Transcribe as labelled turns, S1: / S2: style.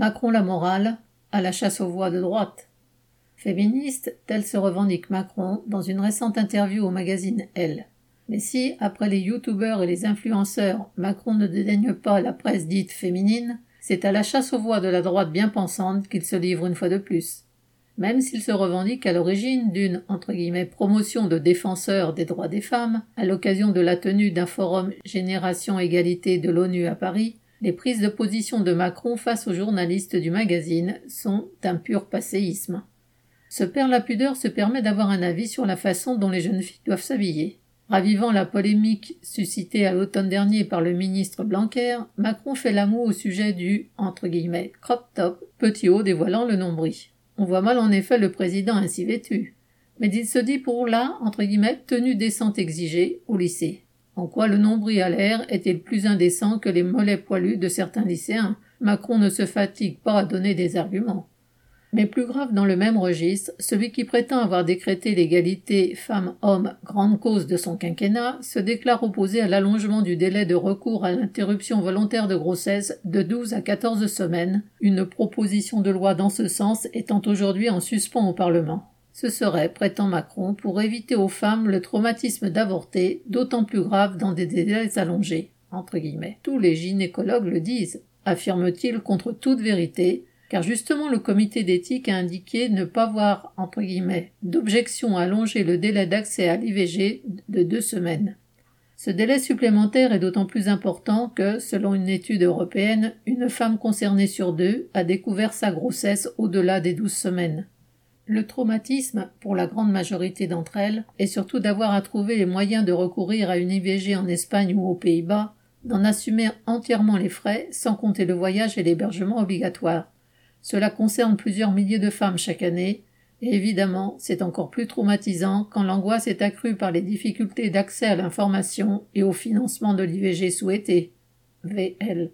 S1: Macron la morale, à la chasse aux voix de droite. Féministe, tel se revendique Macron dans une récente interview au magazine Elle. Mais si, après les youtubeurs et les influenceurs, Macron ne dédaigne pas la presse dite féminine, c'est à la chasse aux voix de la droite bien pensante qu'il se livre une fois de plus. Même s'il se revendique à l'origine d'une entre guillemets promotion de défenseur des droits des femmes, à l'occasion de la tenue d'un forum Génération Égalité de l'ONU à Paris, les prises de position de Macron face aux journalistes du magazine sont un pur passéisme. Ce père la pudeur se permet d'avoir un avis sur la façon dont les jeunes filles doivent s'habiller. Ravivant la polémique suscitée à l'automne dernier par le ministre Blanquer, Macron fait l'amour au sujet du entre guillemets crop top, petit haut dévoilant le nombril. On voit mal en effet le président ainsi vêtu. Mais il se dit pour là, entre guillemets, tenue décente exigée au lycée. En quoi le nombril à l'air est-il plus indécent que les mollets poilus de certains lycéens? Macron ne se fatigue pas à donner des arguments. Mais plus grave dans le même registre, celui qui prétend avoir décrété l'égalité femmes-hommes grande cause de son quinquennat se déclare opposé à l'allongement du délai de recours à l'interruption volontaire de grossesse de 12 à 14 semaines, une proposition de loi dans ce sens étant aujourd'hui en suspens au Parlement. Ce serait, prétend Macron, pour éviter aux femmes le traumatisme d'avorter, d'autant plus grave dans des délais allongés. Tous les gynécologues le disent, affirme-t-il contre toute vérité, car justement le comité d'éthique a indiqué ne pas voir, entre d'objection à allonger le délai d'accès à l'IVG de deux semaines. Ce délai supplémentaire est d'autant plus important que, selon une étude européenne, une femme concernée sur deux a découvert sa grossesse au-delà des douze semaines. Le traumatisme, pour la grande majorité d'entre elles, est surtout d'avoir à trouver les moyens de recourir à une IVG en Espagne ou aux Pays-Bas, d'en assumer entièrement les frais, sans compter le voyage et l'hébergement obligatoire. Cela concerne plusieurs milliers de femmes chaque année, et évidemment, c'est encore plus traumatisant quand l'angoisse est accrue par les difficultés d'accès à l'information et au financement de l'IVG souhaité. VL.